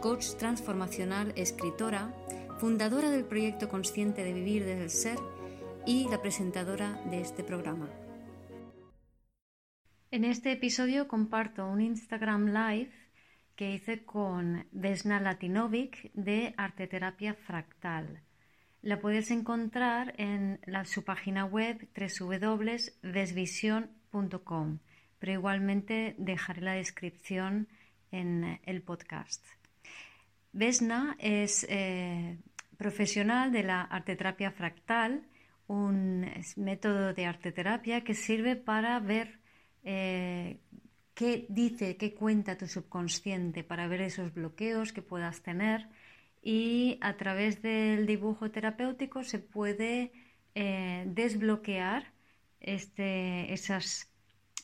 coach transformacional, escritora, fundadora del proyecto consciente de vivir desde el ser y la presentadora de este programa. En este episodio comparto un Instagram Live que hice con Vesna Latinovic de Arteterapia Fractal. La puedes encontrar en su página web www.desvision.com, pero igualmente dejaré la descripción en el podcast. Vesna es eh, profesional de la arteterapia fractal, un método de arteterapia que sirve para ver eh, qué dice, qué cuenta tu subconsciente, para ver esos bloqueos que puedas tener y a través del dibujo terapéutico se puede eh, desbloquear este, esas,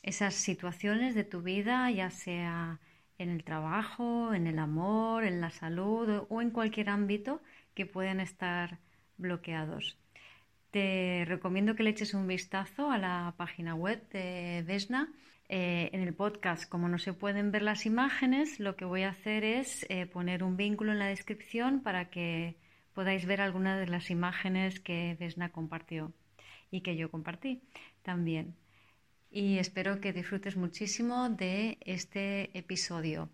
esas situaciones de tu vida, ya sea en el trabajo, en el amor, en la salud o en cualquier ámbito que puedan estar bloqueados. Te recomiendo que le eches un vistazo a la página web de Vesna. Eh, en el podcast, como no se pueden ver las imágenes, lo que voy a hacer es eh, poner un vínculo en la descripción para que podáis ver algunas de las imágenes que Vesna compartió y que yo compartí también y espero que disfrutes muchísimo de este episodio.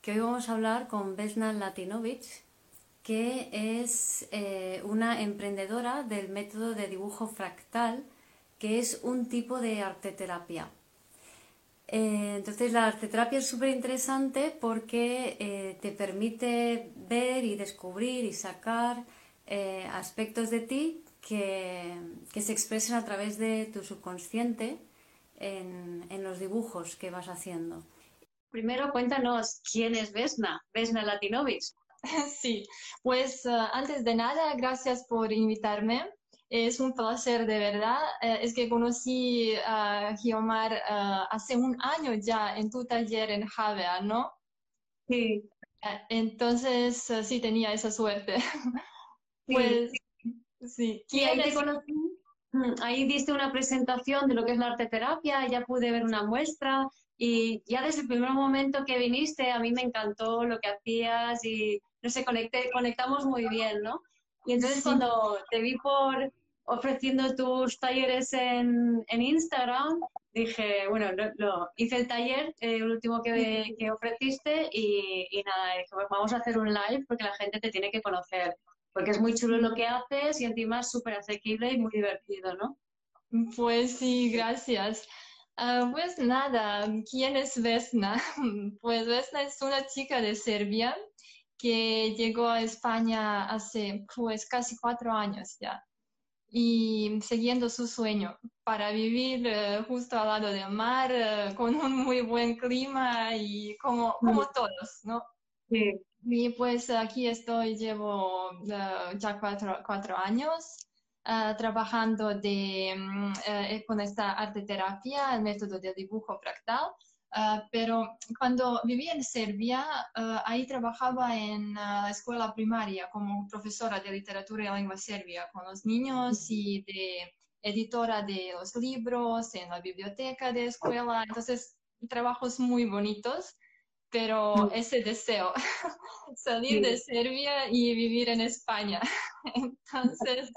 Que hoy vamos a hablar con Vesna Latinovic, que es eh, una emprendedora del método de dibujo fractal, que es un tipo de arteterapia. Eh, entonces la arteterapia es súper interesante porque eh, te permite ver y descubrir y sacar aspectos de ti que, se expresen a través de tu subconsciente en, los dibujos que vas haciendo. Primero cuéntanos quién es Vesna, Vesna Latinovic. Sí, pues eh, antes de nada, gracias por invitarme. Es un placer de verdad. Eh, es que conocí a Giomar eh, hace un año ya en tu taller en Javea, ¿no? Sí. entonces, sí tenía esa suerte. Pues Sí. Ahí te conocí, mm, ahí diste una presentación de lo que es la arte terapia, ya pude ver una muestra y ya desde el primer momento que viniste a mí me encantó lo que hacías y no sé, conecté, conectamos muy bien, ¿no? Y entonces cuando te vi por ofreciendo tus talleres en, en Instagram, dije, bueno, lo, hice el taller, el último que, que ofreciste y, y nada, dije, vamos a hacer un live porque la gente te tiene que conocer porque es muy chulo lo que haces y encima es súper asequible y muy divertido, ¿no? Pues sí, gracias. Ah, pues nada, ¿quién es Vesna? Pues Vesna es una chica de Serbia que llegó a España hace pues casi cuatro años ya y siguiendo su sueño para vivir eh, justo al lado del mar, eh, con un muy buen clima y como, como mm. todos, ¿no? Sí. Y pues aquí estoy, llevo eh, ya cuatro, años eh, trabajando de, mm, eh, con esta arte terapia, el método de dibujo fractal. pero cuando viví en Serbia, ahí trabajaba en la escuela primaria como profesora de literatura y lengua serbia con los niños y de editora de los libros en la biblioteca de escuela. Entonces, trabajos muy bonitos pero ese deseo, salir de Serbia y vivir en España. Entonces,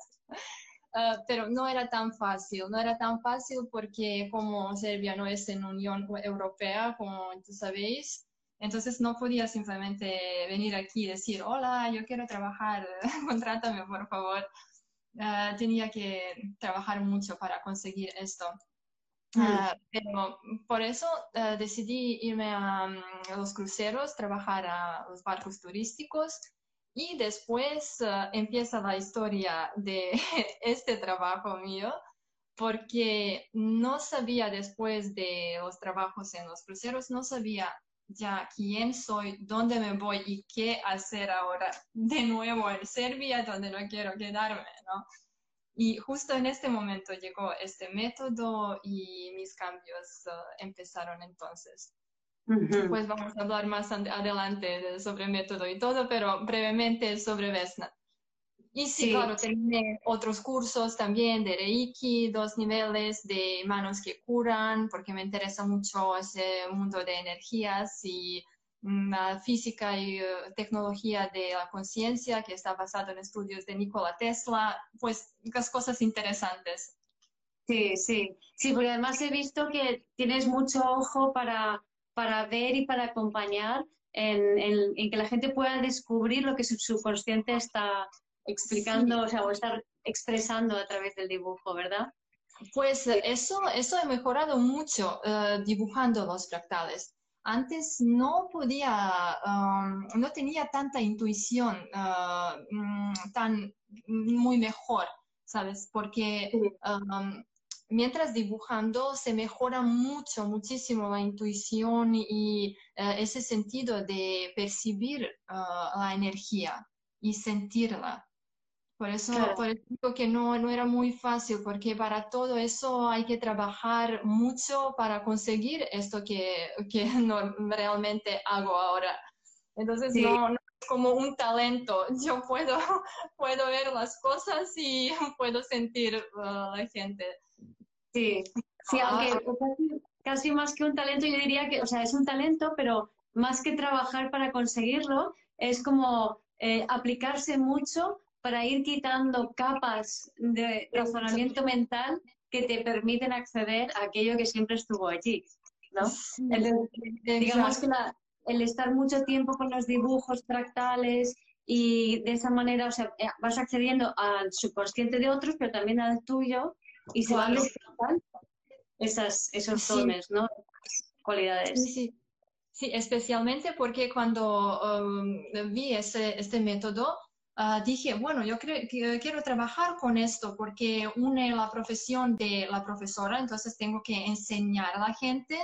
ah, pero no era tan fácil, no era tan fácil porque como Serbia no es en Unión Europea, como tú sabéis, entonces no podía simplemente venir aquí y decir, hola, yo quiero trabajar, contrátame por favor. Ah, tenía que trabajar mucho para conseguir esto. Ah, pero por eso ah, decidí irme a, mm, los cruceros, trabajar a los barcos turísticos y después ah, empieza la historia de este trabajo mío porque no sabía después de los trabajos en los cruceros, no sabía ya quién soy, dónde me voy y qué hacer ahora de nuevo en Serbia, donde no quiero quedarme, ¿no? Y justo en este momento llegó este método y mis cambios uh, empezaron entonces. Pues vamos a hablar más adelante sobre el método y todo, pero brevemente sobre Vesna. Y sí, claro, terminé otros cursos también de Reiki, dos niveles de manos que curan, porque me interesa mucho ese mundo de energías y física y eh, tecnología de la conciencia que está basado en estudios de Nikola Tesla, pues las cosas interesantes. Sí, sí, sí, porque además he visto que tienes mucho ojo para, para ver y para acompañar en, en que la gente pueda descubrir lo que su subconsciente está, explicando, o sea, o estar expresando a través del dibujo, ¿verdad? Pues eso, eso he mejorado mucho eh, dibujando los fractales. Antes no podía, um, no tenía tanta intuición uh, mm, tan muy mejor, ¿sabes? Porque um, mientras dibujando se mejora mucho, muchísimo la intuición y uh, ese sentido de percibir uh, la energía y sentirla. Por eso, por eso digo que no, no era muy fácil, porque para todo eso hay que trabajar mucho para conseguir esto que, que no, realmente hago ahora. Entonces, no, es como un talento. Yo puedo, puedo ver las cosas y puedo sentir a uh, la gente. Sí, sí ah. aunque casi, casi, más que un talento, yo diría que, o sea, es un talento, pero más que trabajar para conseguirlo, es como eh, aplicarse mucho para ir quitando capas de razonamiento mental que te permiten acceder a aquello que siempre estuvo allí. ¿no? digamos que el estar mucho tiempo con los dibujos fractales y de esa manera o sea, eh, vas accediendo al subconsciente de otros, pero también al tuyo y se van despertando esas, esos dones, ¿no? cualidades. Sí, sí. sí, especialmente porque cuando um, vi ese, este método, Ah, dije, bueno, yo quiero trabajar con esto porque une la profesión de la profesora, entonces tengo que enseñar a la gente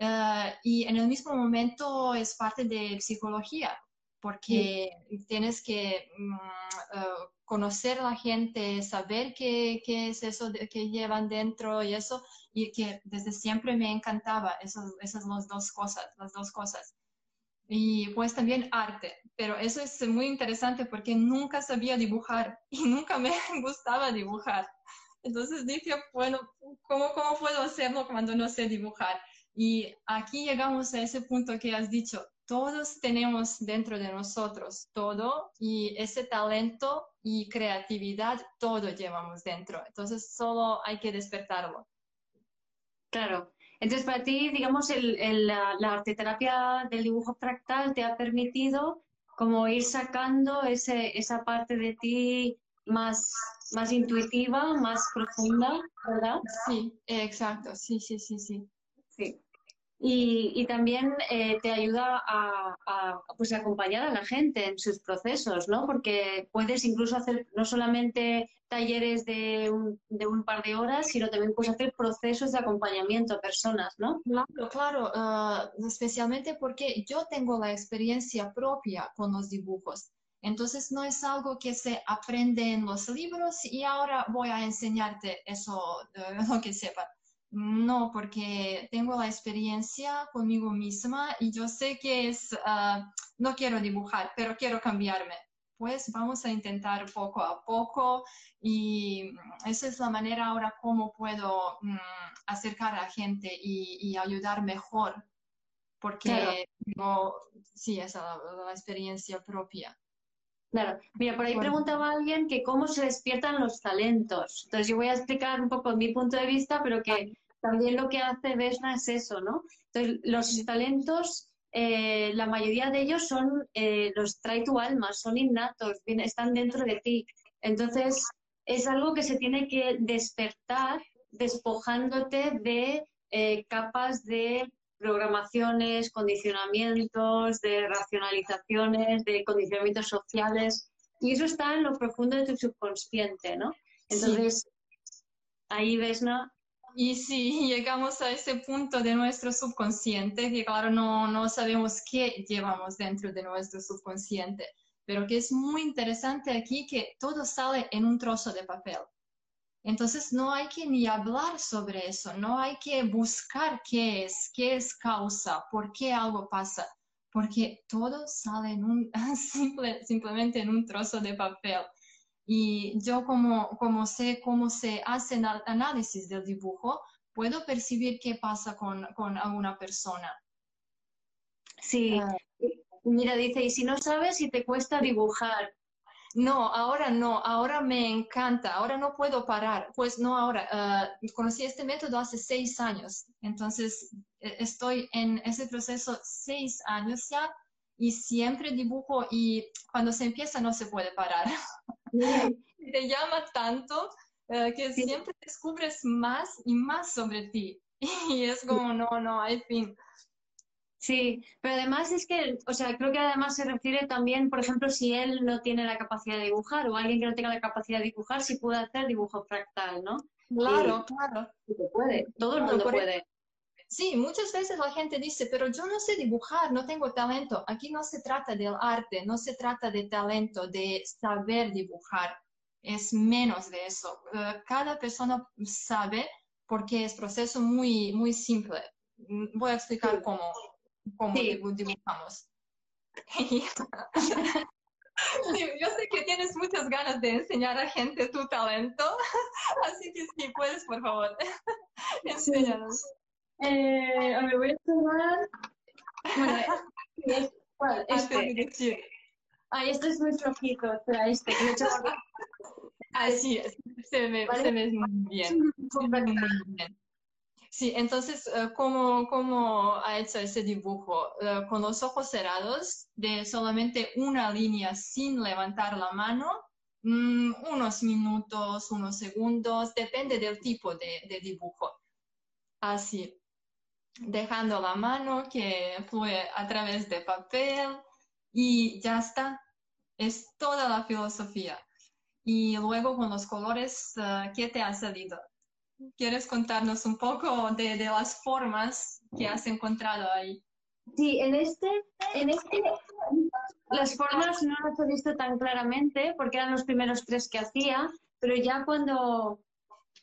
ah, y en el mismo momento es parte de psicología, porque tienes que mm, ah, conocer a la gente, saber qué, qué es eso que llevan dentro y eso, y que desde siempre me encantaba esas, esas dos cosas, las dos cosas y pues también arte. Pero eso es muy interesante porque nunca sabía dibujar y nunca me gustaba dibujar. Entonces dije, bueno, ¿cómo, ¿cómo puedo hacerlo cuando no sé dibujar? Y aquí llegamos a ese punto que has dicho, todos tenemos dentro de nosotros todo y ese talento y creatividad, todo llevamos dentro. Entonces solo hay que despertarlo. Claro, entonces, para ti, digamos, el, la, la, arteterapia del dibujo fractal te ha permitido como ir sacando ese, esa parte de ti más, más intuitiva, más profunda, ¿verdad? Sí, exacto, sí, sí, sí, sí. Sí. Y, también eh, te ayuda a, pues, acompañar a la gente en sus procesos, ¿no? Porque puedes incluso hacer no solamente talleres de un, de un par de horas, sino también puedes hacer procesos de acompañamiento a personas, ¿no? Claro, claro, ah, especialmente porque yo tengo la experiencia propia con los dibujos. Entonces no es algo que se aprende en los libros y ahora voy a enseñarte eso, lo que sepa no, porque tengo la experiencia conmigo misma y yo sé que es, ah, no quiero dibujar, pero quiero cambiarme. Pues vamos a intentar poco a poco y esa es la manera ahora como puedo mm, acercar a la gente y, ayudar mejor, porque tengo, sí, esa la, la experiencia propia. Claro, mira, por ahí preguntaba alguien que cómo se despiertan los talentos. Entonces yo voy a explicar un poco mi punto de vista, pero que también lo que hace Vesna es eso, ¿no? Entonces, los talentos, eh, la mayoría de ellos son, eh, los trae tu alma, son innatos, están dentro de ti. Entonces, es algo que se tiene que despertar despojándote de eh, capas de programaciones, condicionamientos, de racionalizaciones, de condicionamientos sociales. Y eso está en lo profundo de tu subconsciente, ¿no? Entonces, ahí Vesna y si llegamos a ese punto de nuestro subconsciente, que claro, no, no sabemos qué llevamos dentro de nuestro subconsciente, pero que es muy interesante aquí que todo sale en un trozo de papel. Entonces no hay que ni hablar sobre eso, no hay que buscar qué es, qué es causa, por qué algo pasa, porque todo sale en un, simplemente en un trozo de papel. Y yo como, como sé cómo se hace el análisis del dibujo, puedo percibir qué pasa con, con alguna persona. Sí, ah. mira, dice, y si no sabes si te cuesta dibujar, no, ahora no, ahora me encanta, ahora no puedo parar. Pues no, ahora, ah, conocí este método hace seis años, entonces e, estoy en ese proceso seis años ya y siempre dibujo y cuando se empieza no se puede parar. Te llama tanto ah, que siempre descubres más y más sobre ti y es como, no, no hay fin. Sí, pero además es que, o sea, creo que además se refiere también, por ejemplo, si él no tiene la capacidad de dibujar o alguien que no tenga la capacidad de dibujar, si puede hacer dibujo fractal, ¿no? Claro, claro. Se puede, todo el mundo puede. Sí, muchas veces la gente dice, pero yo no sé dibujar, no tengo talento. Aquí no se trata del arte, no se trata de talento, de saber dibujar. Es menos de eso. Eh, cada persona sabe porque es proceso muy, muy simple. Mm, voy a explicar cómo cómo dibujamos. yo sé que tienes muchas ganas de enseñar a gente tu talento, así que sí, puedes, por favor, enséñanos. Eh, a ver, voy a tomar... Bueno, este. Ay, esto es muy flojito, espera, este, que hecho Así es, se me, se me muy bien. Muy bien. Sí, entonces, eh, ¿cómo, ¿cómo, ha hecho ese dibujo? Eh, con los ojos cerrados, de solamente una línea sin levantar la mano, mm, unos minutos, unos segundos, depende del tipo de, de dibujo. Así, dejando la mano que fluye a través de papel y ya está. Es toda la filosofía. Y luego con los colores, eh, ¿qué te ha salido? ¿Quieres contarnos un poco de, de, las formas que has encontrado ahí? Sí, en este, en este, las formas no las he visto tan claramente porque eran los primeros tres que hacía, pero ya cuando,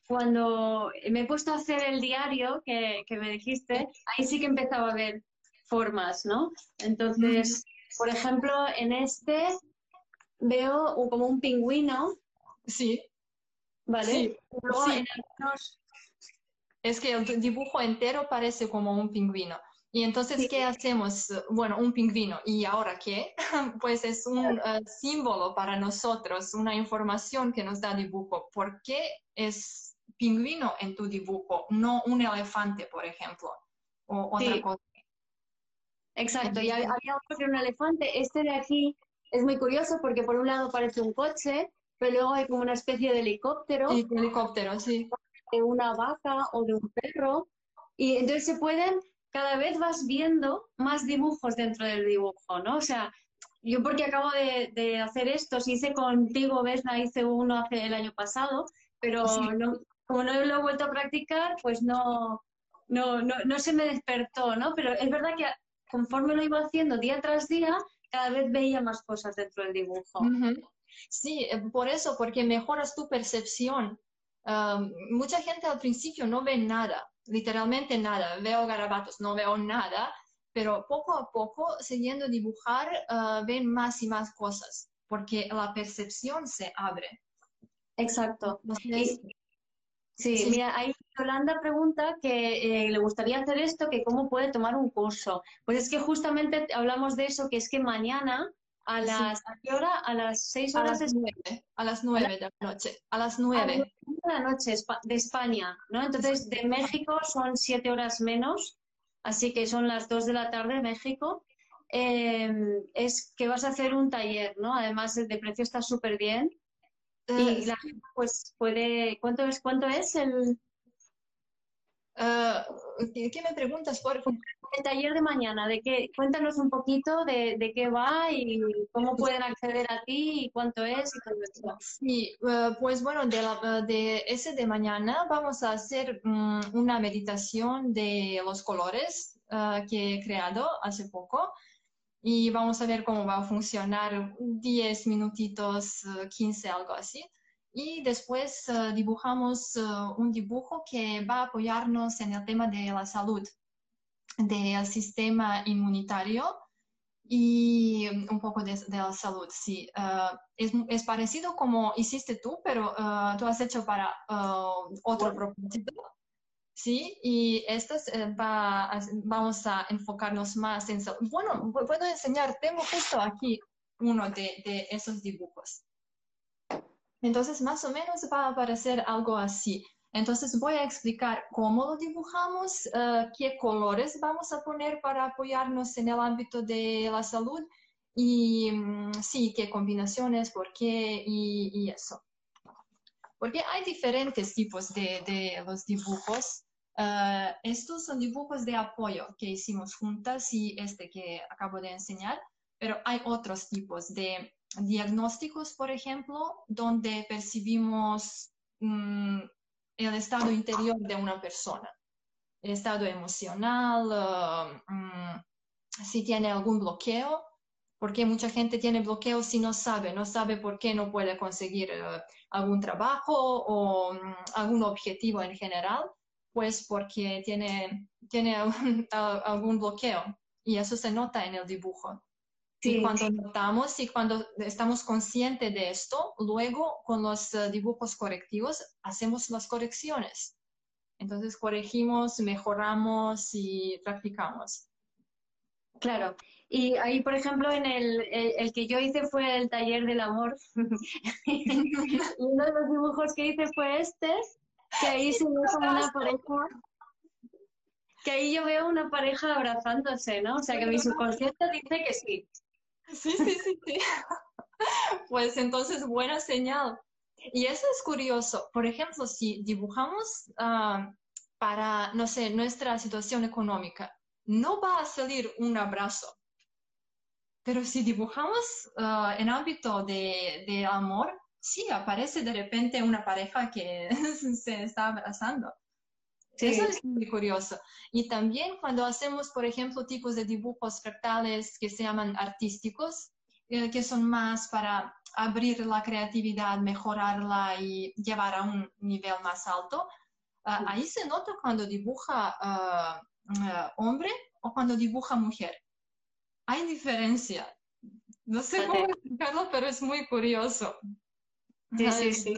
cuando me he puesto a hacer el diario que, que me dijiste, ahí sí que empezaba a ver formas, ¿no? Entonces, por ejemplo, en este veo como un pingüino. Sí. ¿vale? Es que el dibujo entero parece como un pingüino. Y entonces, ¿qué hacemos? Bueno, un pingüino. ¿Y ahora qué? Pues es un eh, símbolo para nosotros, una información que nos da dibujo. ¿Por qué es pingüino en tu dibujo, no un elefante, por ejemplo? O otra cosa. Exacto. Y había otro que un elefante. Este de aquí es muy curioso porque por un lado parece un coche pero luego hay como una especie de helicóptero. Sí, helicóptero, sí. De una vaca o de un perro. Y entonces se pueden, cada vez vas viendo más dibujos dentro del dibujo, ¿no? O sea, yo porque acabo de, hacer esto, si hice contigo, Vesna, hice uno hace el año pasado, pero como no lo he vuelto a practicar, pues no, no, no, se me despertó, ¿no? Pero es verdad que conforme lo iba haciendo día tras día, cada vez veía más cosas dentro del dibujo. Sí, eh, por eso, porque mejoras tu percepción. mucha gente al principio no ve nada, literalmente nada. Veo garabatos, no veo nada, pero poco a poco, siguiendo dibujar, ah, ven más y más cosas, porque la percepción se abre. Exacto. Sí, mira, ahí Yolanda pregunta que eh, le gustaría hacer esto, que cómo puede tomar un curso. Pues es que justamente hablamos de eso, que es que mañana a las, qué hora? A las 6 horas. A las 9, a las 9 de la noche. A las 9. de la noche de España, ¿no? Entonces, de México son 7 horas menos, así que son las 2 de la tarde de México. Em, es que vas a hacer un taller, ¿no? Además, el de precio está súper bien. Y eh, la gente, pues, puede... ¿Cuánto es, cuánto es el...? Ah, ¿qué, me preguntas? Por el taller de mañana, de qué, cuéntanos un poquito de, de, qué va y cómo pueden acceder a ti y cuánto es y todo eso. Sí, eh, pues bueno, de, la, de, ese de mañana vamos a hacer mm, una meditación de los colores eh, que he creado hace poco y vamos a ver cómo va a funcionar 10 minutitos, 15, eh, algo así. Y después dibujamos un dibujo que va a apoyarnos en el tema de la salud del sistema inmunitario y un poco de, la salud, sí. Ah, es, es, parecido como hiciste tú, pero tú has hecho para otro propósito. Sí, y esto eh, va, vamos a enfocarnos más en... Bueno, puedo enseñar, tengo justo aquí uno de, de esos dibujos. Entonces, más o menos va a aparecer algo así. Entonces voy a explicar cómo lo dibujamos, eh, qué colores vamos a poner para apoyarnos en el ámbito de la salud y mm, sí, qué combinaciones, por qué y, eso. Porque hay diferentes tipos de, los dibujos. Eh, estos son dibujos de apoyo que hicimos juntas y este que acabo de enseñar, pero hay otros tipos de diagnósticos, por ejemplo, donde percibimos mm, el estado interior de una persona, el estado emocional, uh, mm, si tiene algún bloqueo, porque mucha gente tiene bloqueos si no sabe, no sabe por qué no puede conseguir uh, algún trabajo o mm, algún objetivo en general, pues porque tiene, tiene algún bloqueo y eso se nota en el dibujo. Y cuando notamos y cuando estamos conscientes de esto, luego con los eh, dibujos correctivos hacemos las correcciones. Entonces corregimos, mejoramos y practicamos. Claro. Y ahí, por ejemplo, en el, el, que yo hice fue el taller del amor. y uno de los dibujos que hice fue este, que ahí se ve como una pareja. Que ahí yo veo una pareja abrazándose, ¿no? O sea, que mi subconsciente dice que sí. Sí, sí, sí, sí. Pues entonces, buena señal. Y eso es curioso. Por ejemplo, si dibujamos ah, para, no sé, nuestra situación económica, no va a salir un abrazo. Pero si dibujamos uh, en ámbito de, de, amor, sí, aparece de repente una pareja que se está abrazando. Eso es muy curioso. Y también cuando hacemos, por ejemplo, tipos de dibujos fractales que se llaman artísticos, eh, que son más para abrir la creatividad, mejorarla y llevar a un nivel más alto, ah, ahí se nota cuando dibuja ah, ah, hombre o cuando dibuja mujer. Hay diferencia. No sé cómo explicarlo, pero es muy curioso. Sí, sí, sí.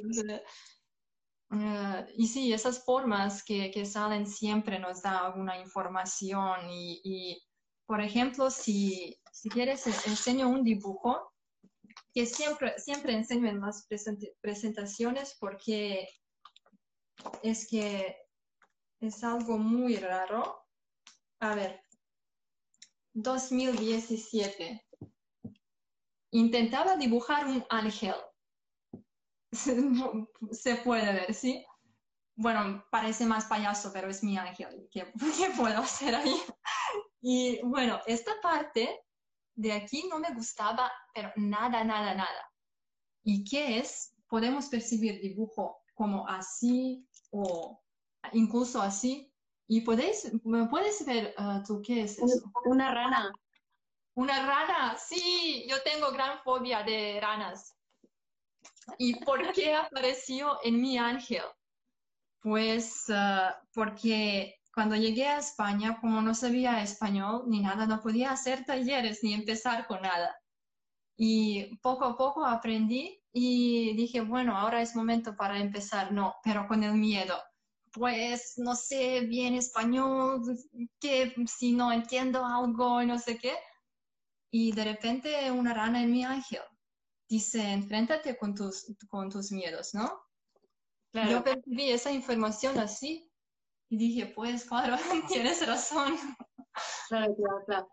Eh, y sí, esas formas que, que, salen siempre nos da alguna información y, y por ejemplo, si, si, quieres, enseño un dibujo que siempre, siempre enseño en las presentaciones porque es que es algo muy raro. A ver, 2017. Intentaba dibujar un ángel se puede ver, ¿sí? Bueno, parece más payaso, pero es mi ángel. ¿Qué, ¿Qué, puedo hacer ahí? Y bueno, esta parte de aquí no me gustaba, pero nada, nada, nada. ¿Y qué es? Podemos percibir dibujo como así o incluso así. ¿Y podéis, puedes ver uh, tú qué es eso? Una rana. Una rana, sí, yo tengo gran fobia de ranas. ¿Y por qué apareció en mi ángel? Pues ah, porque cuando llegué a España, como no sabía español ni nada, no podía hacer talleres ni empezar con nada. Y poco a poco aprendí y dije, bueno, ahora es momento para empezar, no, pero con el miedo. Pues no sé bien español, que si no entiendo algo y no sé qué. Y de repente una rana en mi ángel dice, enfréntate con tus, con tus miedos, ¿no? Yo percibí esa información así y dije, pues claro, tienes razón. Claro, claro, claro.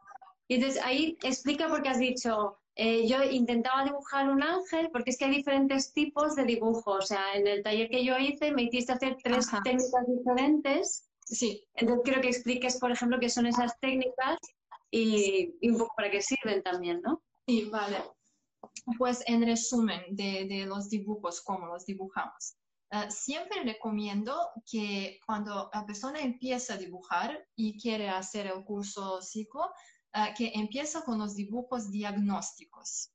Y entonces ahí explica por qué has dicho, eh, yo intentaba dibujar un ángel porque es que hay diferentes tipos de dibujo. O sea, en el taller que yo hice me hiciste hacer tres técnicas diferentes Sí. Entonces quiero que expliques, por ejemplo, qué son esas técnicas y, y un poco para qué sirven también, ¿no? Sí, vale. Pues en resumen de, los dibujos, cómo los dibujamos. Uh, siempre recomiendo que cuando la persona empieza a dibujar y quiere hacer el curso ciclo, uh, que empieza con los dibujos diagnósticos.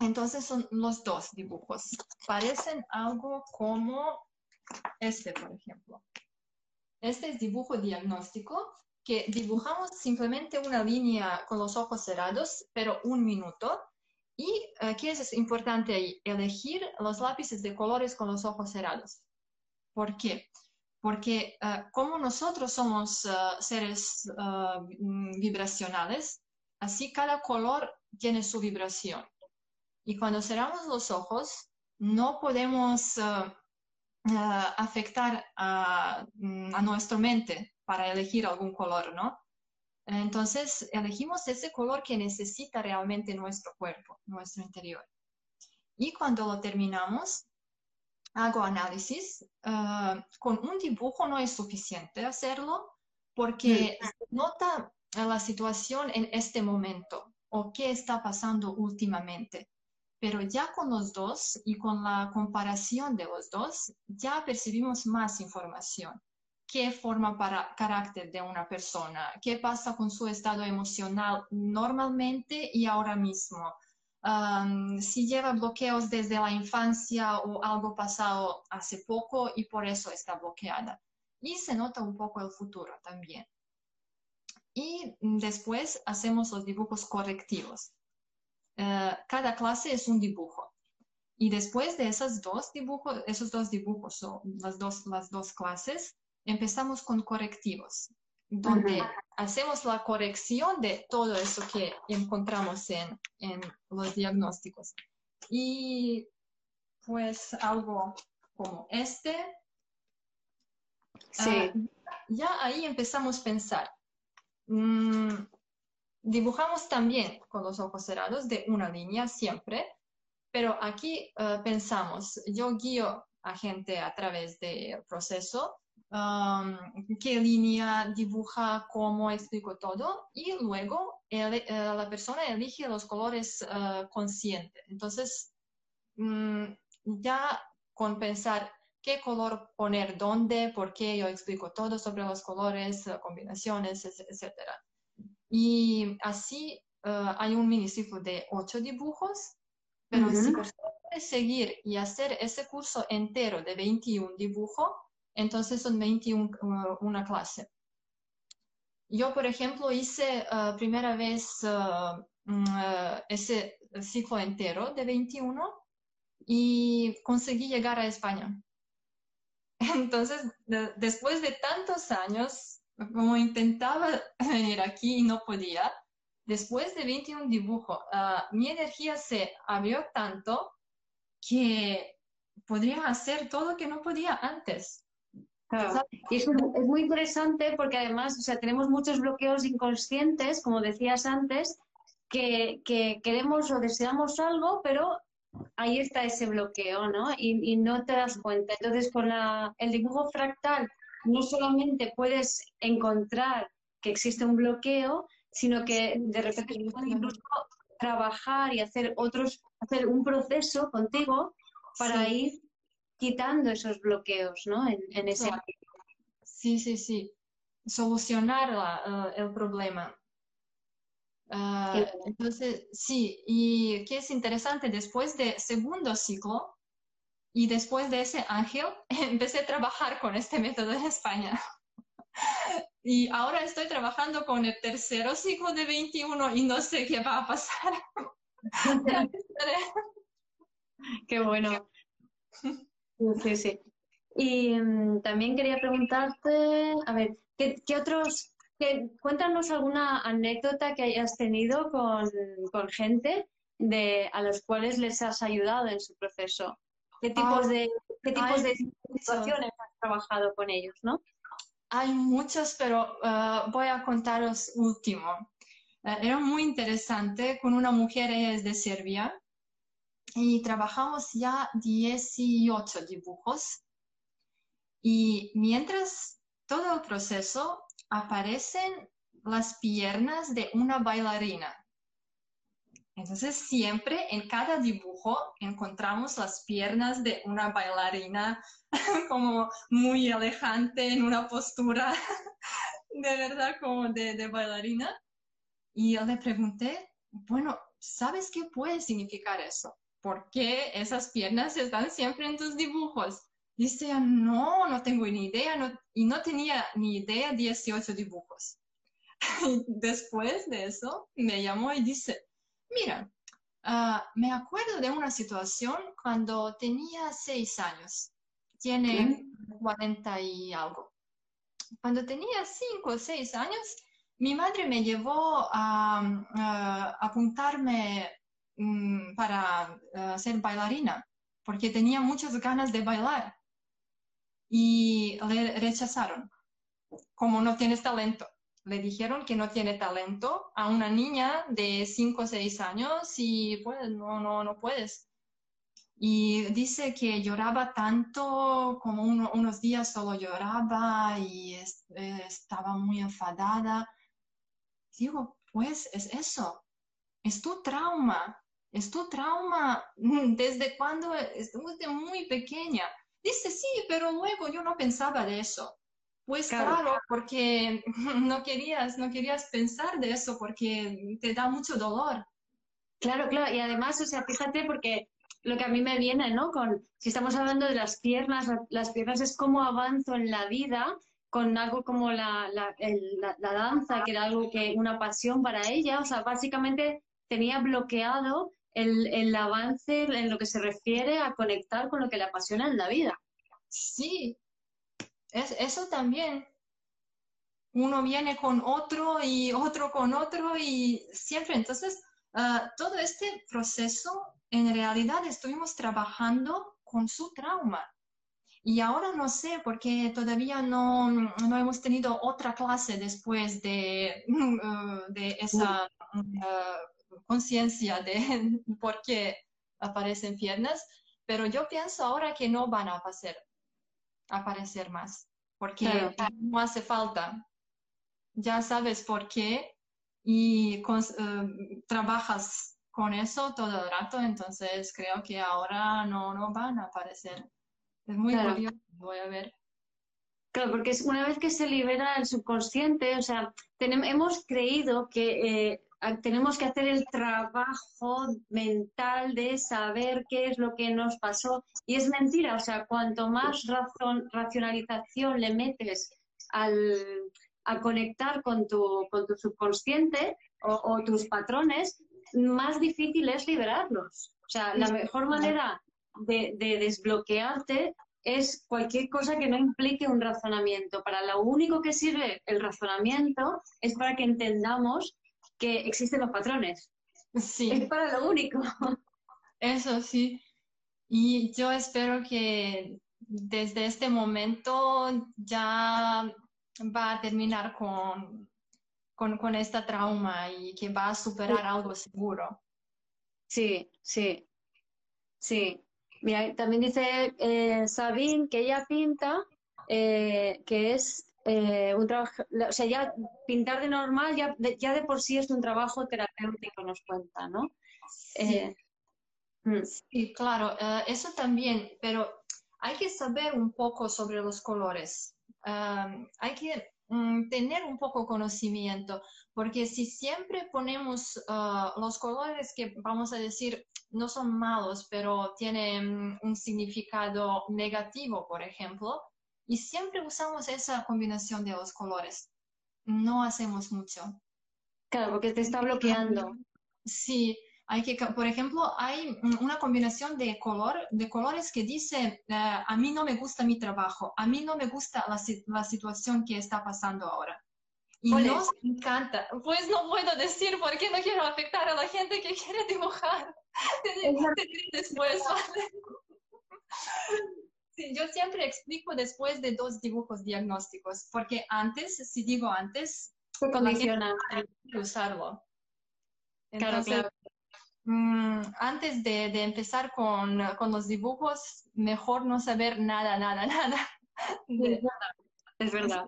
Entonces son los dos dibujos. Parecen algo como este, por ejemplo. Este es dibujo diagnóstico que dibujamos simplemente una línea con los ojos cerrados, pero un minuto. Y aquí es importante elegir los lápices de colores con los ojos cerrados. ¿Por qué? Porque uh, como nosotros somos uh, seres uh, vibracionales, así cada color tiene su vibración. Y cuando cerramos los ojos, no podemos afectar a, a nuestra mente para elegir algún color, ¿no? Entonces, elegimos ese color que necesita realmente nuestro cuerpo, nuestro interior. Y cuando lo terminamos, hago análisis. Uh, con un dibujo no es suficiente hacerlo porque se nota la situación en este momento o qué está pasando últimamente. Pero ya con los dos y con la comparación de los dos, ya percibimos más información qué forma para carácter de una persona, qué pasa con su estado emocional normalmente y ahora mismo. Um, si lleva bloqueos desde la infancia o algo pasado hace poco y por eso está bloqueada. Y se nota un poco el futuro también. Y después hacemos los dibujos correctivos. Uh, cada clase es un dibujo. Y después de esos dos dibujos, esos dos dibujos o las dos, las dos clases, empezamos con correctivos, donde hacemos la corrección de todo eso que encontramos en, en los diagnósticos. Y pues algo como este, sí. uh, ya ahí empezamos a pensar. Mm, dibujamos también con los ojos cerrados de una línea siempre, pero aquí uh, pensamos, yo guío a gente a través del proceso um, qué línea dibuja, cómo explico todo y luego el, la persona elige los colores uh, conscientes. Entonces, um, ya con pensar qué color poner dónde, por qué yo explico todo sobre los colores, combinaciones, etc. Y así hay un miniciclo de ocho dibujos, pero uh -huh. si persona quiere seguir y hacer ese curso entero de 21 dibujos, entonces son 21 uh, una clase. Yo, por ejemplo, hice uh, primera vez uh, ese ciclo entero de 21 y conseguí llegar a España. Entonces, de, después de tantos años, como intentaba venir aquí y no podía, después de 21 dibujos, mi energía se abrió tanto que podría hacer todo lo que no podía antes. Claro. Y eso es muy interesante porque además, o sea, tenemos muchos bloqueos inconscientes, como decías antes, que, que queremos o deseamos algo, pero ahí está ese bloqueo, ¿no? Y, y no te das cuenta. Entonces, con la, el dibujo fractal, no solamente puedes encontrar que existe un bloqueo, sino que de repente puedes incluso trabajar y hacer otros, hacer un proceso contigo para sí. ir quitando esos bloqueos, ¿no? En, en ese claro. Sí, sí, sí. Solucionar la, uh, el problema. Uh, entonces, sí, y que es interesante, después de segundo ciclo y después de ese ángel, empecé a trabajar con este método en España. y ahora estoy trabajando con el tercero ciclo de 21 y no sé qué va a pasar. qué bueno. Sí, sí. Y um, también quería preguntarte, a ver, ¿qué, qué otros, qué, cuéntanos alguna anécdota que hayas tenido con, con, gente de, a los cuales les has ayudado en su proceso? ¿Qué tipos Ah, de, qué tipos de muchos. situaciones has trabajado con ellos, no? Hay muchos, pero uh, voy a contaros último. Uh, era muy interesante con una mujer, ella es de Serbia, y trabajamos ya 18 dibujos. Y mientras todo el proceso aparecen las piernas de una bailarina. Entonces siempre en cada dibujo encontramos las piernas de una bailarina como muy elegante en una postura de verdad como de, de bailarina. Y yo le pregunté, bueno, ¿sabes qué puede significar eso? ¿Por qué esas piernas están siempre en tus dibujos? Dice, no, no tengo ni idea, y no tenía ni idea 18 dibujos. Después de eso, me llamó y dice, mira, ah, me acuerdo de una situación cuando tenía seis años, tiene 40 y algo. Cuando tenía cinco o seis años, mi madre me llevó a, apuntarme mm, para ser bailarina, porque tenía muchas ganas de bailar y le rechazaron, como no tienes talento. Le dijeron que no tiene talento a una niña de 5 o 6 años y pues no, no, no puedes. Y dice que lloraba tanto, como unos días solo lloraba y eh, estaba muy enfadada. Digo, pues es eso, es tu trauma, es tu trauma desde cuando estuviste muy pequeña. Dice, sí, pero luego yo no pensaba de eso. Pues claro. porque no querías, no querías pensar de eso porque te da mucho dolor. Claro, claro, y además, o sea, fíjate porque lo que a mí me viene, ¿no? Con, si estamos hablando de las piernas, las piernas es cómo avanzo en la vida con algo como la, la, la, danza, que era algo que, una pasión para ella, o sea, básicamente tenía bloqueado el, avance en lo que se refiere a conectar con lo que le apasiona en la vida. Sí, es, eso también. Uno viene con otro y otro con otro y siempre. Entonces, ah, todo este proceso, en realidad estuvimos trabajando con su trauma. Y ahora no sé, porque todavía no, no hemos tenido otra clase después de, de esa conciencia de por qué aparecen piernas, pero yo pienso ahora que no van a aparecer, aparecer más, porque no hace falta. Ya sabes por qué y eh, trabajas con eso todo el rato, entonces creo que ahora no, no van a aparecer. Es muy curioso, voy a ver. Claro, porque es una vez que se libera el subconsciente, o sea, tenemos, hemos creído que eh, tenemos que hacer el trabajo mental de saber qué es lo que nos pasó. Y es mentira, o sea, cuanto más razón, racionalización le metes al, a conectar con tu, con tu subconsciente o, tus patrones, más difícil es liberarlos. O sea, la mejor manera de desbloquearte es cualquier cosa que no implique un razonamiento. Para lo único que sirve el razonamiento es para que entendamos que existen los patrones. Sí. Es para lo único. Eso sí. Y yo espero que desde este momento ya va a terminar con, con, esta trauma y que va a superar algo seguro. Sí, sí, sí. Mira, también dice eh, Sabine que ella pinta, eh, que es eh, un trabajo, o sea, ya pintar de normal ya de, ya de por sí es un trabajo terapéutico, nos cuenta, ¿no? Sí, eh, mm. claro, eh, eso también, pero hay que saber un poco sobre los colores. hay que mm, tener un poco conocimiento, porque si siempre ponemos los colores que vamos a decir no son malos, pero tienen un significado negativo, por ejemplo, y siempre usamos esa combinación de los colores. No hacemos mucho. Claro, porque te está bloqueando. Sí, hay que, por ejemplo, hay una combinación de color, de colores que dice, eh, a mí no me gusta mi trabajo, a mí no me gusta la, la situación que está pasando ahora. Y nos encanta. Pues no puedo decir porque no quiero afectar a la gente que quiere dibujar. después, Sí, yo siempre explico después de dos dibujos diagnósticos, porque antes, si digo antes, se condiciona usarlo. claro, claro. Mm, antes de, de empezar con, con, los dibujos, mejor no saber nada, nada, nada. es verdad.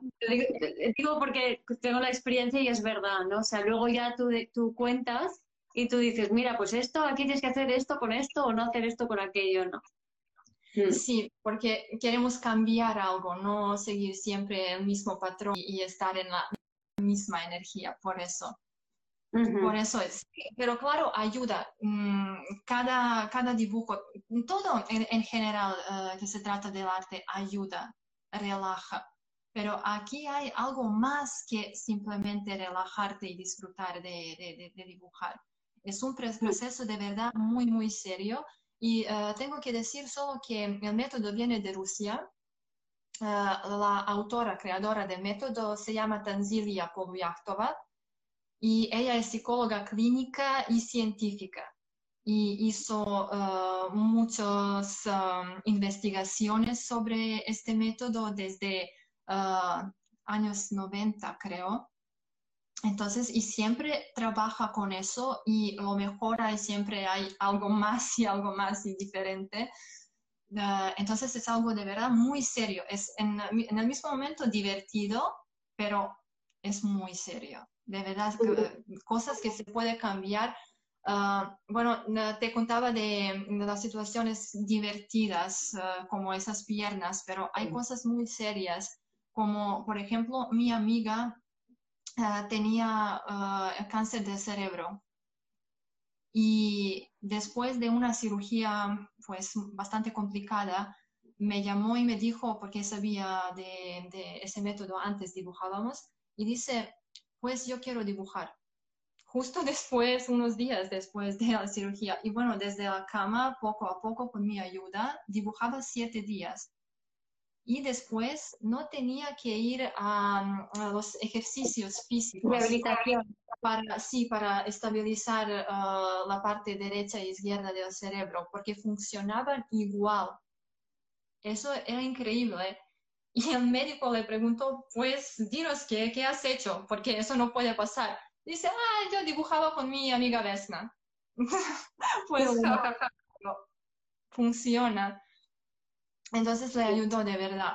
Digo porque tengo la experiencia y es verdad, ¿no? O sea, luego ya tú, tú cuentas y tú dices, mira, pues esto, aquí tienes que hacer esto con esto o no hacer esto con aquello, ¿no? Mm. Sí, porque queremos cambiar algo, no seguir siempre el mismo patrón y estar en la misma energía, por eso. Por eso es. Pero claro, ayuda. Mm, cada, cada dibujo, todo en, general eh, que se trata del arte, ayuda, relaja. Pero aquí hay algo más que simplemente relajarte y disfrutar de, de, dibujar. Es un proceso de verdad muy, muy serio. Y eh, tengo que decir solo que el método viene de Rusia. Eh, la autora, creadora del método se llama Tanzilia Polyachtova y ella es psicóloga clínica y científica y hizo uh, muchas um, investigaciones sobre este método desde uh, años 90, creo. Entonces, y siempre trabaja con eso y lo mejora y siempre hay algo más y algo más y diferente. Uh, entonces es algo de verdad muy serio. Es en, en el mismo momento divertido, pero es muy serio de verdad, cosas que se puede cambiar. Ah, bueno, te contaba de, las situaciones divertidas, ah, como esas piernas, pero hay cosas muy serias, como por ejemplo, mi amiga ah, tenía cáncer de cerebro y después de una cirugía pues bastante complicada, me llamó y me dijo, porque sabía de ese método antes dibujábamos, y dice, pues yo quiero dibujar. Justo después, unos días después de la cirugía. Y bueno, desde la cama, poco a poco, con mi ayuda, dibujaba siete días. Y después no tenía que ir a, los ejercicios físicos. Rehabilitación. Para, sí, para estabilizar ah, la parte derecha e izquierda del cerebro, porque funcionaban igual. Eso era increíble. Y el médico le preguntó, pues dinos qué, qué has hecho, porque eso no puede pasar. Dice, ah, yo dibujaba con mi amiga Vesna. pues funciona. Entonces le ayudó de verdad.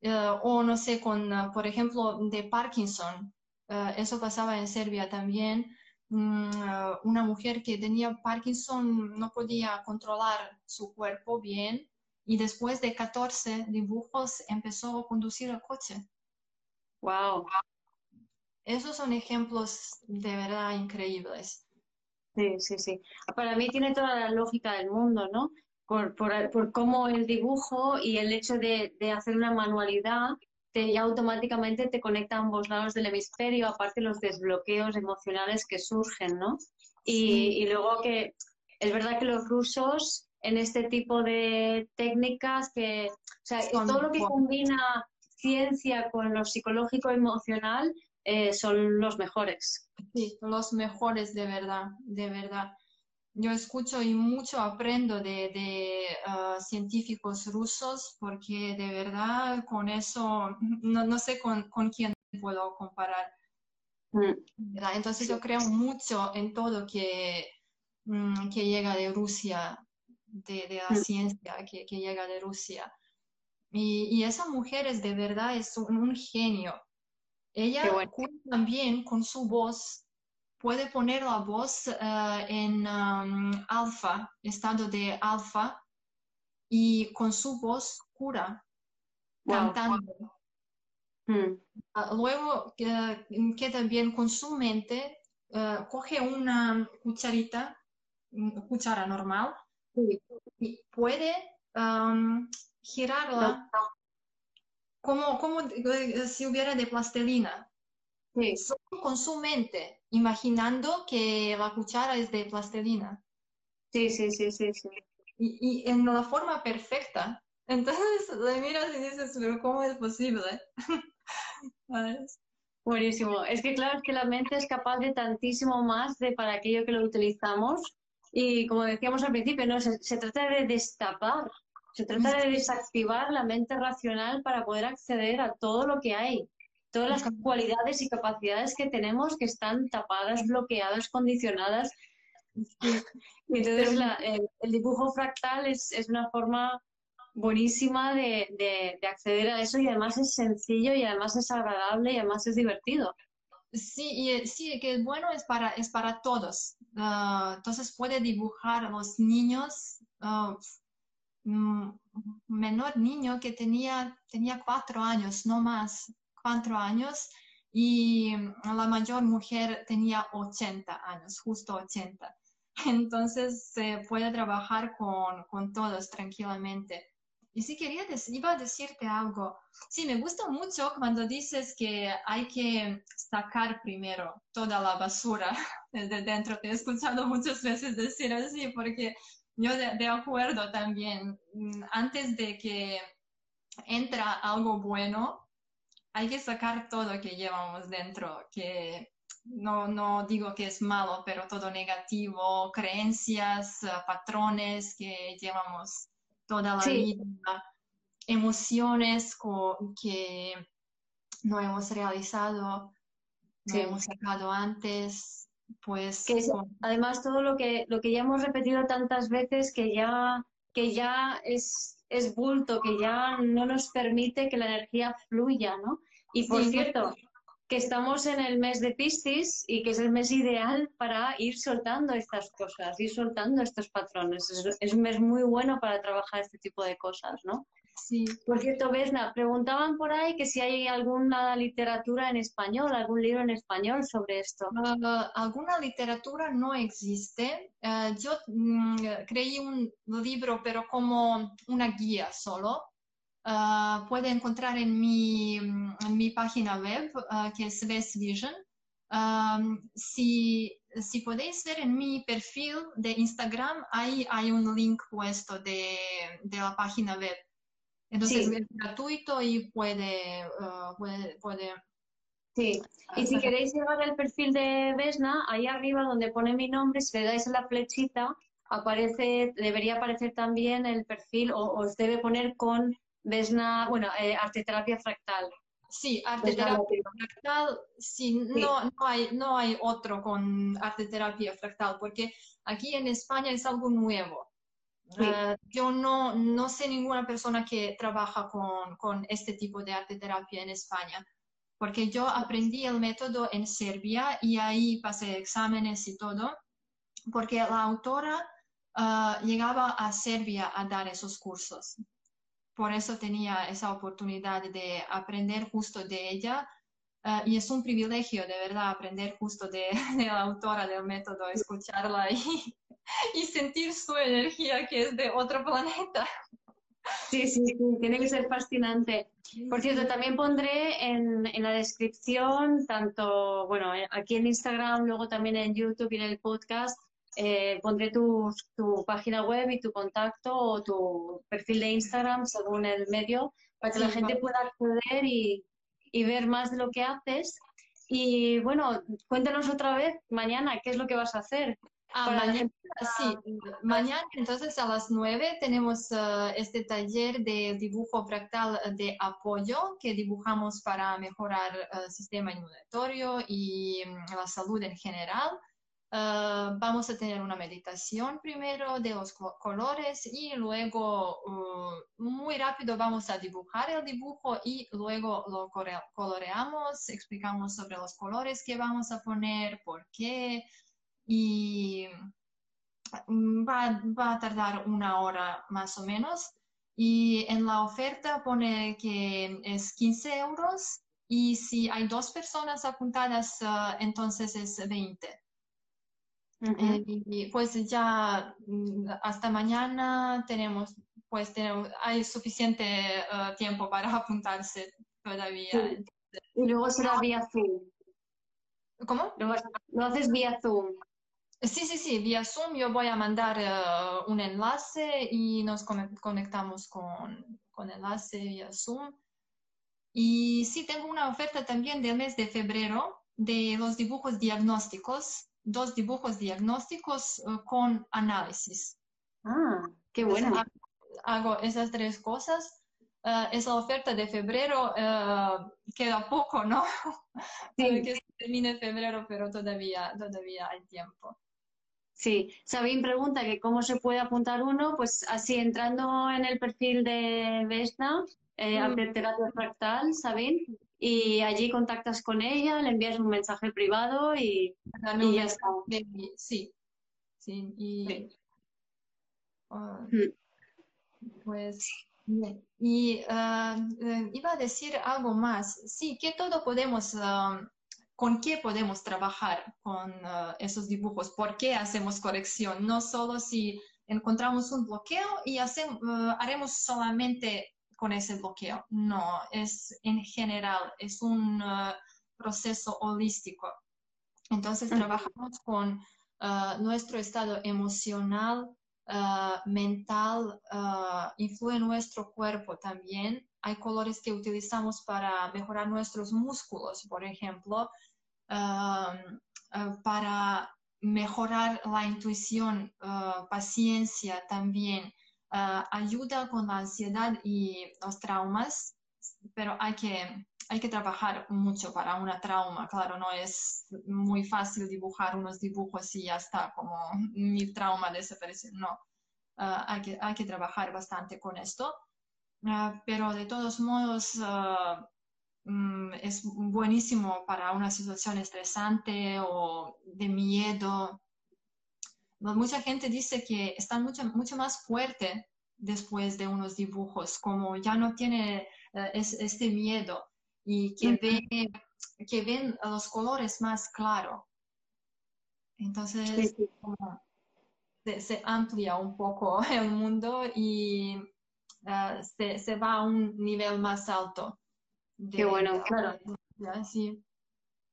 Eh, o no sé, con, uh, por ejemplo, de Parkinson. Uh, eso pasaba en Serbia también. Mm, uh, una mujer que tenía Parkinson no podía controlar su cuerpo bien y después de 14 dibujos empezó a conducir el coche. ¡Wow! Esos son ejemplos de verdad increíbles. Sí, sí, sí. Para mí tiene toda la lógica del mundo, ¿no? Por, por, por cómo el dibujo y el hecho de, de hacer una manualidad te, automáticamente te conecta a ambos lados del hemisferio, aparte los desbloqueos emocionales que surgen, ¿no? Y, y luego que es verdad que los rusos en este tipo de técnicas que, o sea, todo lo que combina ciencia con lo psicológico emocional eh, son los mejores. Sí, los mejores de verdad, de verdad. Yo escucho y mucho aprendo de, de ah, científicos rusos porque de verdad con eso no, no sé con, con, quién puedo comparar. Mm. Entonces yo creo mucho en todo que, mm, que llega de Rusia de, la mm. ciencia que, llega de Rusia. Y, esa mujer es de verdad es un, genio. Ella también con su voz puede poner la voz eh, en um, alfa, estado de alfa, y con su voz cura, cantando. Mm. Ah, luego que, también con su mente eh, coge una cucharita, cuchara normal, y puede girarla como, como eh, si hubiera de plastilina. Con su mente, imaginando que la cuchara es de plastilina. Sí, sí, sí, sí, sí. Y, en la forma perfecta. Entonces le miras y dices, pero ¿cómo es posible? Buenísimo. Es que claro, es que la mente es capaz de tantísimo más de para aquello que lo utilizamos y como decíamos al principio, ¿no? se, trata de destapar, se trata de desactivar la mente racional para poder acceder a todo lo que hay, todas las cualidades y capacidades que tenemos que están tapadas, bloqueadas, condicionadas. Y entonces el, dibujo fractal es, es, una forma buenísima de, acceder a eso y además es sencillo y además es agradable y además es divertido. Sí, y, eh, sí, que es bueno es para, es para todos. Ah, entonces puede dibujar a los niños, uh, menor niño que tenía, tenía cuatro años, no más, cuatro años, y la mayor mujer tenía 80 años, justo 80. Entonces se puede trabajar con, con todos tranquilamente. Y si quería, iba a decirte algo. Sí, me gusta mucho cuando dices que hay que sacar primero toda la basura desde dentro. Te he escuchado muchas veces decir así, porque yo de, de acuerdo también. Mm, antes de que entra algo bueno, hay que sacar todo que llevamos dentro, que no, no digo que es malo, pero todo negativo, creencias, patrones que llevamos toda la vida, emociones que no hemos realizado, no hemos sacado antes, pues... además todo lo que, lo que ya hemos repetido tantas veces que ya, que ya es, es bulto, que ya no nos permite que la energía fluya, ¿no? Y por cierto, que estamos en el mes de Piscis y que es el mes ideal para ir soltando estas cosas, ir soltando estos patrones. Es, un mes muy bueno para trabajar este tipo de cosas, ¿no? Sí. Por cierto, Vesna, preguntaban por ahí que si hay alguna literatura en español, algún libro en español sobre esto. Ah, alguna literatura no existe. Ah, yo mm, creí un libro, pero como una guía solo. Ah, puede encontrar en mi, en mi página web, que es West Vision. si, si podéis ver en mi perfil de Instagram, ahí hay un link puesto de, de la página web. Entonces es gratuito y puede, uh, puede, puede, Sí, y si queréis llegar al perfil de Vesna, ahí arriba donde pone mi nombre, si le dais a la flechita, aparece, debería aparecer también el perfil o os debe poner con Vesna, bueno, eh, arteterapia fractal. Sí, arteterapia fractal, sí, No, no, hay, no hay otro con arteterapia fractal, porque aquí en España es algo nuevo. Eh, yo no, no sé ninguna persona que trabaja con, con este tipo de arte terapia en España, porque yo aprendí el método en Serbia y ahí pasé exámenes y todo, porque la autora eh, llegaba a Serbia a dar esos cursos. Por eso tenía esa oportunidad de aprender justo de ella. Eh, y es un privilegio, de verdad, aprender justo de, de la autora del método, escucharla y, y sentir su energía que es de otro planeta. Sí, sí, sí, tiene que ser fascinante. Por cierto, también pondré en, en, la descripción, tanto, bueno, eh, aquí en Instagram, luego también en YouTube y en el podcast, eh, pondré tu, tu, página web y tu contacto o tu perfil de Instagram según el medio, para que la gente pueda acceder y, y ver más de lo que haces. Y bueno, cuéntanos otra vez mañana qué es lo que vas a hacer. Ah, mañana, sí, mañana entonces a las 9 tenemos eh, este taller de dibujo fractal de apoyo que dibujamos para mejorar el sistema inmunitario y mm, la salud en general. Eh, vamos a tener una meditación primero de los colores y luego uh, muy rápido vamos a dibujar el dibujo y luego lo coloreamos, explicamos sobre los colores que vamos a poner, por qué, y mm, va, va, a tardar una hora más o menos. Y en la oferta pone que es 15 euros y si hay dos personas apuntadas, ah, entonces es 20. Eh, y pues ya mm, hasta mañana tenemos, pues tenemos, hay suficiente ah, tiempo para apuntarse todavía. Y luego será vía Zoom. ¿Cómo? lo haces vía Zoom. Sí, sí, sí, vía Zoom yo voy a mandar eh, un enlace y nos conectamos con, con enlace vía Zoom. Y sí, tengo una oferta también del mes de febrero de los dibujos diagnósticos, dos dibujos diagnósticos eh, con análisis. Ah, qué bueno. hago esas tres cosas. Uh, esa oferta de febrero queda poco, ¿no? Sí. que se termine febrero, pero todavía, todavía hay tiempo. Sí, Sabine pregunta que cómo se puede apuntar uno, pues así entrando en el perfil de Vesna, eh, mm. terapia fractal, Sabine, y allí contactas con ella, le envías un mensaje privado y, ya está. Sí, sí, y ah, mm. pues Y ah, eh, iba a decir algo más. Sí, que todo podemos ah, con qué podemos trabajar con uh, esos dibujos, por qué hacemos corrección, no solo si encontramos un bloqueo y hacemos, uh, haremos solamente con ese bloqueo, no, es en general, es un uh, proceso holístico. Entonces trabajamos con nuestro estado emocional, mental, influye en nuestro cuerpo también. Hay colores que utilizamos para mejorar nuestros músculos, por ejemplo, eh, para mejorar la intuición, uh, paciencia también, uh, ayuda con la ansiedad y los traumas, pero hay que, hay que trabajar mucho para una trauma. Claro, no es muy fácil dibujar unos dibujos y ya está, como mi trauma desapareció. No, hay, que, hay que trabajar bastante con esto. pero de todos modos, Mm, es buenísimo para una situación estresante o de miedo. Mucha gente dice que están mucho, mucho más fuerte después de unos dibujos, como ya no tiene eh, este miedo y que, ve, que ven los colores más claros. Entonces, se, se, amplia un poco el mundo y eh, se, se va a un nivel más alto. Qué bueno, claro. Sí.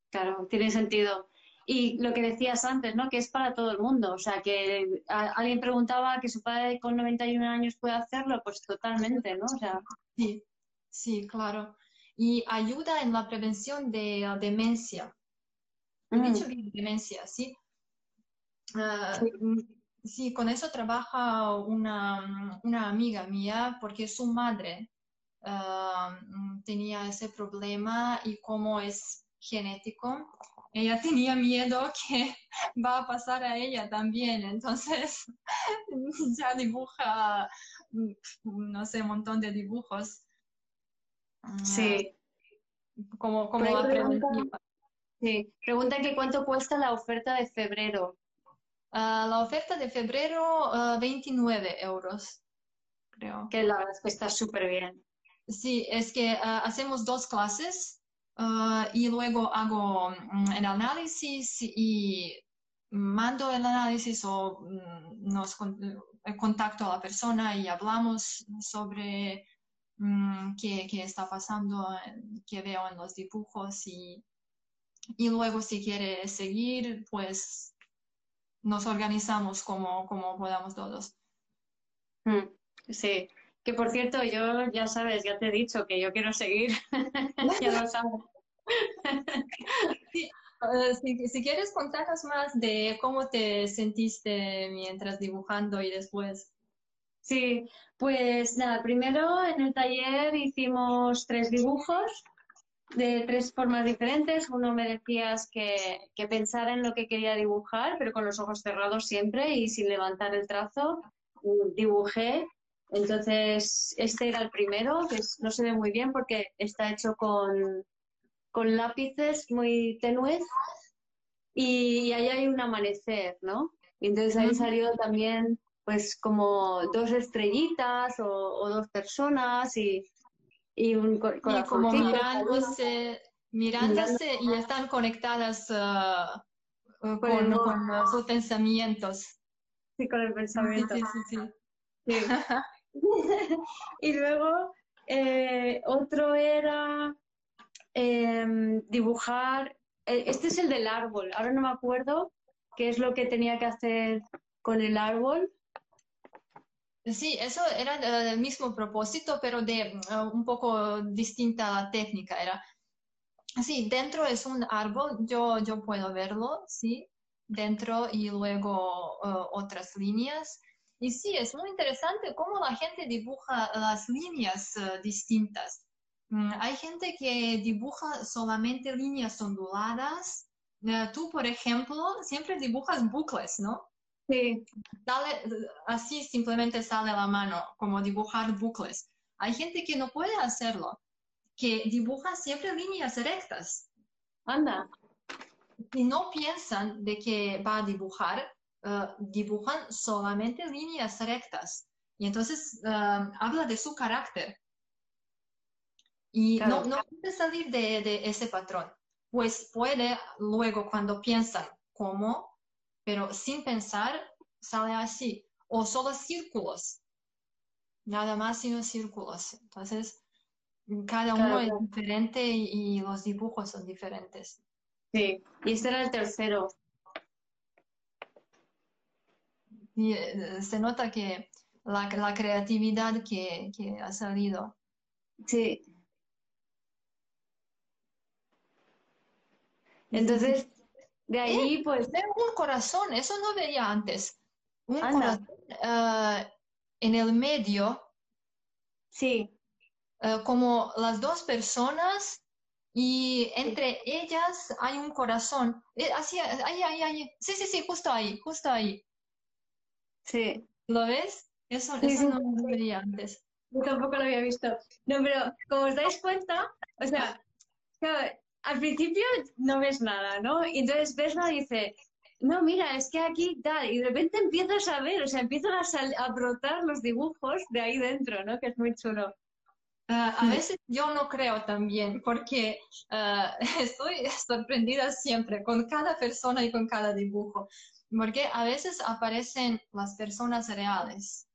Claro, tiene sentido. Y lo que decías antes, ¿no? Que es para todo el mundo. O sea, que alguien preguntaba que su padre con 91 años puede hacerlo, pues totalmente, ¿no? O sea... Sí, sí, claro. Y ayuda en la prevención de demencia. He mm. dicho demencia, ¿sí? Ah, sí. con eso trabaja una, una amiga mía porque su madre Ah, mm, tenía ese problema y como es genético, ella tenía miedo que va a pasar a ella también, entonces ya dibuja, mm, no sé, un montón de dibujos. Ah, sí. Como, como pregunta, sí. pregunta que cuánto cuesta la oferta de febrero. Ah, la oferta de febrero, 29 euros, creo. Que la verdad es que está súper bien. Sí, es que ah, hacemos dos clases ah, y luego hago mm, el análisis y mando el análisis o mm, nos eh, contacto a la persona y hablamos sobre mm, qué, está pasando, qué veo en los dibujos y, y luego si quiere seguir, pues nos organizamos como, como podamos todos. Sí, que por cierto, yo ya sabes, ya te he dicho que yo quiero seguir. ya lo sabes. Eh, si, quieres contarnos más de cómo te sentiste mientras dibujando y después. Sí, pues nada, primero en el taller hicimos tres dibujos de tres formas diferentes. Uno me decías que, que pensara en lo que quería dibujar, pero con los ojos cerrados siempre y sin levantar el trazo. Dibujé entonces, este era el primero, que no se ve muy bien porque está hecho con, lápices muy tenues y, ahí hay un amanecer, ¿no? Y entonces ahí salió también pues como dos estrellitas o, dos personas y, y un y como mirándose, mirándose y están conectadas uh, con, sus pensamientos. Sí, con el pensamiento. Sí, sí, sí. sí. y luego eh, otro era em, dibujar, e, este es el del árbol, ahora no me acuerdo qué es lo que tenía que hacer con el árbol. Sí, eso era el mismo propósito, pero de uh, un poco distinta técnica. Era, sí, dentro es un árbol, yo, yo puedo verlo, sí, dentro y luego uh, otras líneas. Y sí, es muy interesante cómo la gente dibuja las líneas eh, distintas. Mm, hay gente que dibuja solamente líneas onduladas. Eh, tú, por ejemplo, siempre dibujas bucles, ¿no? Sí. así simplemente sale la mano, como dibujar bucles. Hay gente que no puede hacerlo, que dibuja siempre líneas rectas. Anda. Y no piensan de que va a dibujar, eh, dibujan solamente líneas rectas. Y entonces eh, habla de su carácter. Y no, no puede salir de, de, ese patrón. Pues puede luego cuando piensan cómo, pero sin pensar sale así. O solo círculos. Nada más sino círculos. Entonces, cada uno es diferente y, los dibujos son diferentes. Sí, y este era el tercero. Y eh, se nota que la, la creatividad que, que ha salido. Sí. Entonces, de ahí, eh, pues. un corazón, eso no veía antes. Un corazón uh, en el medio. Sí. Uh, como las dos personas y entre ellas hay un corazón. Eh, así, ahí, ahí, ahí. Sí, sí, sí, justo ahí, justo ahí. Sí. ¿Lo ves? Eso, eso no lo veía antes. Yo tampoco lo había visto. No, pero como os dais cuenta, o sea, al principio no ves nada, ¿no? Y entonces Vesna dice, no, mira, es que aquí tal, y de repente empiezas a ver, o sea, empiezan a, a brotar los dibujos de ahí dentro, ¿no? Que es muy chulo. Ah, a veces yo no creo también, porque uh, estoy sorprendida siempre con cada persona y con cada dibujo, porque a veces aparecen las personas reales.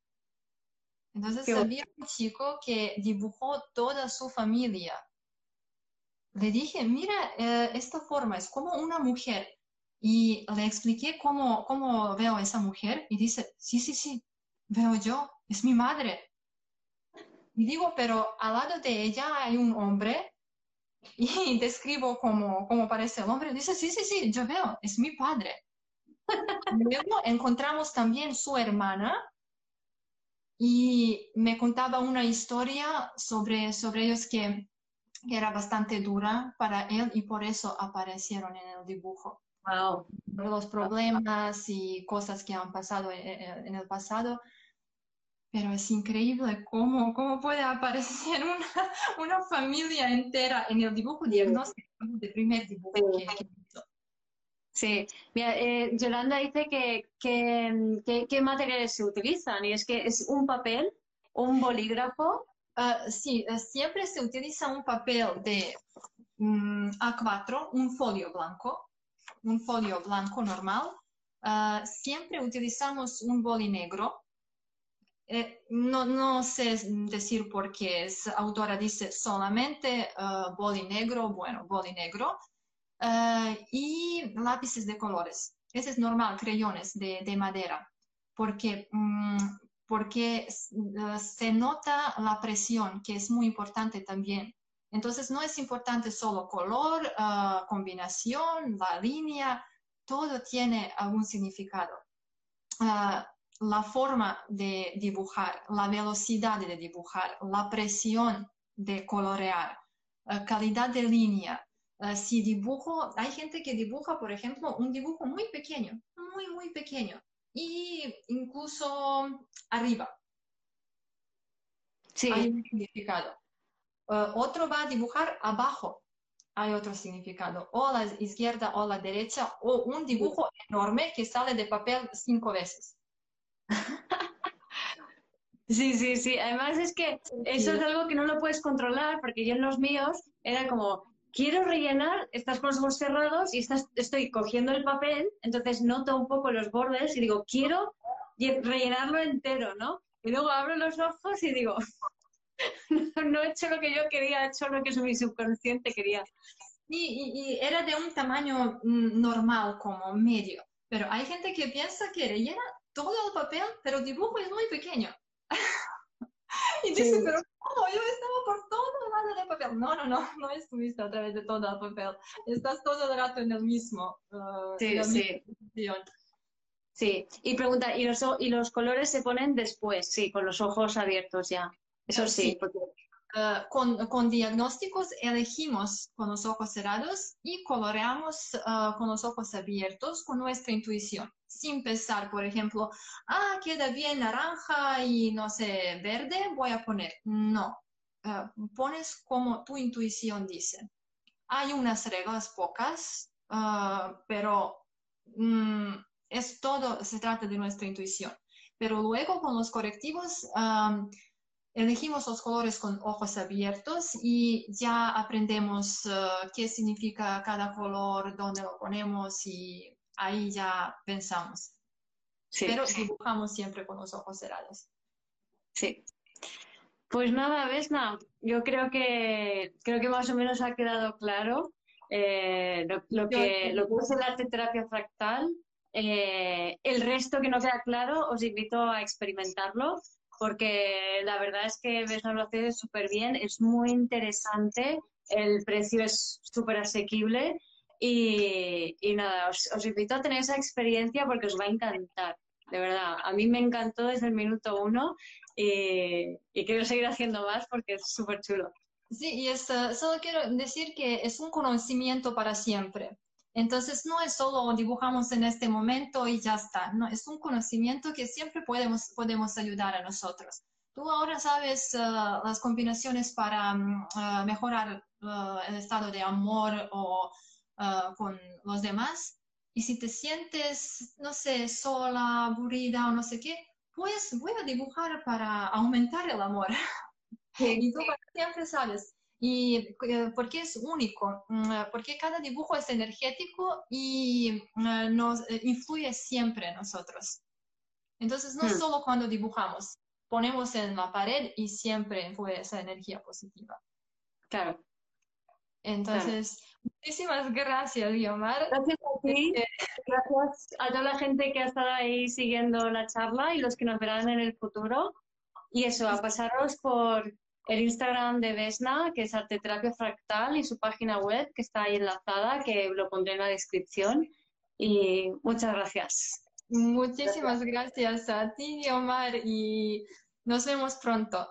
Entonces había un chico que dibujó toda su familia le dije, mira, eh, esta forma es como una mujer. Y le expliqué cómo, cómo veo a esa mujer y dice, sí, sí, sí, veo yo, es mi madre. Y digo, pero al lado de ella hay un hombre y describo cómo, cómo parece el hombre. Dice, sí, sí, sí, yo veo, es mi padre. Luego encontramos también su hermana y me contaba una historia sobre, sobre ellos que que era bastante dura para él y por eso aparecieron en el dibujo. Wow. Los problemas y cosas que han pasado en, el pasado. Pero es increíble cómo, cómo puede aparecer una, una familia entera en el dibujo diagnóstico del primer dibujo que, hizo. Sí, mira, eh, Yolanda dice que, qué materiales se utilizan y es que es un papel, un bolígrafo Uh, sí, eh, siempre se utiliza un papel de um, A4, un folio blanco, un folio blanco normal. Uh, siempre utilizamos un boli negro. Eh, no, no, sé decir por qué, es, autora dice solamente uh, boli negro, bueno, boli negro. Y lápices de colores. Ese es normal, creyones de, de madera, porque um, porque eh, se nota la presión, que es muy importante también. Entonces, no es importante solo color, eh, combinación, la línea, todo tiene algún significado. La forma de dibujar, la velocidad de dibujar, la presión de colorear, calidad de línea. Si dibujo, hay gente que dibuja, por ejemplo, un dibujo muy pequeño, muy, muy pequeño, y incluso arriba. Sí. Hay un significado. Eh, otro va a dibujar abajo. Hay otro significado. O la izquierda o a la derecha. O un dibujo enorme que sale de papel cinco veces. Sí, sí, sí. Además es que eso es algo que no lo puedes controlar porque yo en los míos era como, quiero rellenar, estás con los ojos cerrados y estás, estoy cogiendo el papel, entonces noto un poco los bordes y digo, quiero rellenarlo entero, ¿no? Y luego abro los ojos y digo, no, he hecho lo que yo quería, he hecho lo que mi subconsciente quería. Y, y, era de un tamaño mm, normal, como medio. Pero hay gente que piensa que rellena todo el papel, pero el dibujo es muy pequeño. y dice, pero ¿cómo? Yo estaba por todo el lado de papel. No, no, no, no estuviste a través de todo el papel. Estás todo el rato en el mismo. Uh, sí, sí. Sí, y pregunta, ¿y los, ¿y los colores se ponen después? Sí, con los ojos abiertos ya. Eso sí. Eh, con, diagnósticos elegimos con los ojos cerrados y coloreamos eh, con los ojos abiertos con nuestra intuición, sin pensar, por ejemplo, ah, queda bien naranja y no sé, verde, voy a poner. No, eh, pones como tu intuición dice. Hay unas reglas pocas, pero mm, es todo, se trata de nuestra intuición. Pero luego con los correctivos elegimos los colores con ojos abiertos y ya aprendemos eh, qué significa cada color, dónde lo ponemos y ahí ya pensamos. Pero dibujamos siempre con los ojos cerrados. Sí. Pues nada, Vesna, yo creo que creo que más o menos ha quedado claro eh, lo, que, lo que es el arte terapia fractal. Eh, el resto que no queda claro, os invito a experimentarlo porque la verdad es que ves lo hace súper bien, es muy interesante, el precio es súper asequible y, nada, os, invito a tener esa experiencia porque os va a encantar, de verdad. A mí me encantó desde el minuto uno y, quiero seguir haciendo más porque es súper chulo. Sí, y es, solo quiero decir que es un conocimiento para siempre. Entonces, no es solo dibujamos en este momento y ya está, no, es un conocimiento que siempre podemos, podemos ayudar a nosotros. Tú ahora sabes uh, las combinaciones para mm, uh, mejorar uh, el estado de amor o con los demás. Y si te sientes, no sé, sola, aburrida o no sé qué, pues voy a dibujar para aumentar el amor. y tú siempre sabes, y eh, porque es único, mm, porque cada dibujo es energético y mm, nos eh, influye siempre en nosotros. Entonces, no hmm. solo cuando dibujamos, ponemos en la pared y siempre influye esa energía positiva. Claro. Entonces, muchísimas gracias, Guiomar. Gracias a ti. Este, gracias a toda la gente que ha estado ahí siguiendo la charla y los que nos verán en el futuro. Y eso, a pasaros por el Instagram de Vesna, que es Arteterapia Fractal, y su página web, que está ahí enlazada, que lo pondré en la descripción. Y muchas gracias. Muchísimas gracias, a ti, Omar, y nos vemos pronto.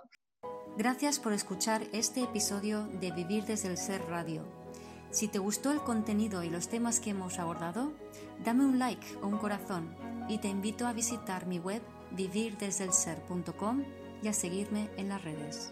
Gracias por escuchar este episodio de Vivir desde el Ser Radio. Si te gustó el contenido y los temas que hemos abordado, dame un like o un corazón y te invito a visitar mi web vivirdesdelser.com y a seguirme en las redes.